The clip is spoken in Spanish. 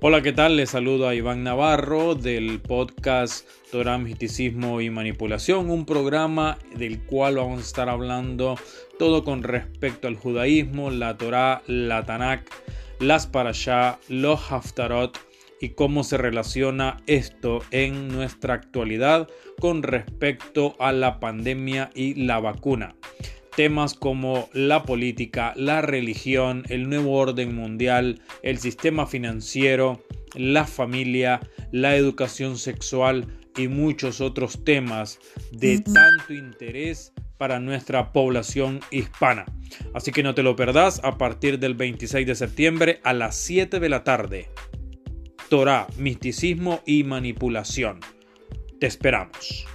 Hola, ¿qué tal? Les saludo a Iván Navarro del podcast Torah, Misticismo y Manipulación, un programa del cual vamos a estar hablando todo con respecto al judaísmo, la Torah, la Tanakh, las Parashá, los Haftarot y cómo se relaciona esto en nuestra actualidad con respecto a la pandemia y la vacuna temas como la política, la religión, el nuevo orden mundial, el sistema financiero, la familia, la educación sexual y muchos otros temas de tanto interés para nuestra población hispana. Así que no te lo perdás a partir del 26 de septiembre a las 7 de la tarde. Torah, misticismo y manipulación. Te esperamos.